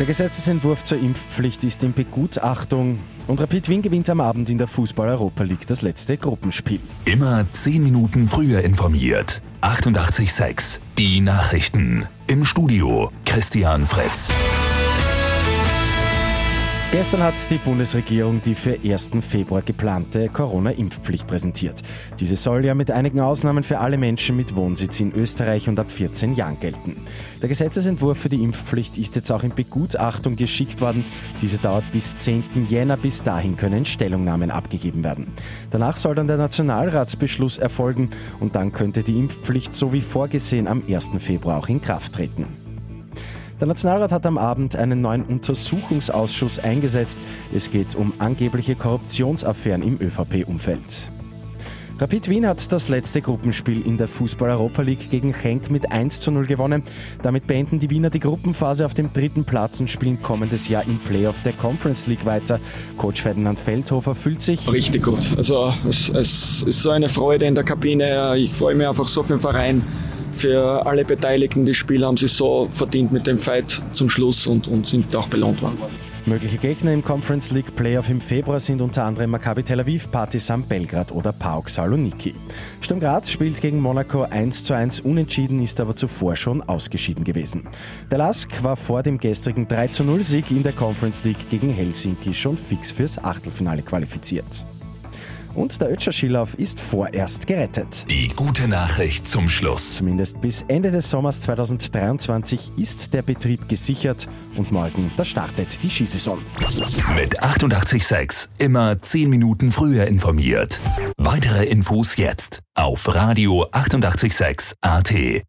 Der Gesetzesentwurf zur Impfpflicht ist in Begutachtung und Rapid Wien gewinnt am Abend in der Fußball-Europa League das letzte Gruppenspiel. Immer 10 Minuten früher informiert. 88.6 Die Nachrichten. Im Studio Christian Fretz. Gestern hat die Bundesregierung die für 1. Februar geplante Corona-Impfpflicht präsentiert. Diese soll ja mit einigen Ausnahmen für alle Menschen mit Wohnsitz in Österreich und ab 14 Jahren gelten. Der Gesetzesentwurf für die Impfpflicht ist jetzt auch in Begutachtung geschickt worden. Diese dauert bis 10. Jänner. Bis dahin können Stellungnahmen abgegeben werden. Danach soll dann der Nationalratsbeschluss erfolgen und dann könnte die Impfpflicht so wie vorgesehen am 1. Februar auch in Kraft treten. Der Nationalrat hat am Abend einen neuen Untersuchungsausschuss eingesetzt. Es geht um angebliche Korruptionsaffären im ÖVP-Umfeld. Rapid Wien hat das letzte Gruppenspiel in der Fußball-Europa League gegen Genk mit 1 zu 0 gewonnen. Damit beenden die Wiener die Gruppenphase auf dem dritten Platz und spielen kommendes Jahr im Playoff der Conference League weiter. Coach Ferdinand Feldhofer fühlt sich richtig gut. Also es, es ist so eine Freude in der Kabine. Ich freue mich einfach so für den Verein für alle Beteiligten. Die Spieler haben sich so verdient mit dem Fight zum Schluss und, und sind auch belohnt worden. Mögliche Gegner im Conference League Playoff im Februar sind unter anderem Maccabi Tel Aviv, Partizan Belgrad oder PAOK Saloniki. Sturm Graz spielt gegen Monaco 1 zu 1 unentschieden, ist aber zuvor schon ausgeschieden gewesen. Der Lask war vor dem gestrigen 3 zu 0 Sieg in der Conference League gegen Helsinki schon fix fürs Achtelfinale qualifiziert und der Ötscher Skilauf ist vorerst gerettet. Die gute Nachricht zum Schluss. Zumindest bis Ende des Sommers 2023 ist der Betrieb gesichert und morgen, da startet die Skisaison. Mit 886 immer 10 Minuten früher informiert. Weitere Infos jetzt auf Radio 886 AT.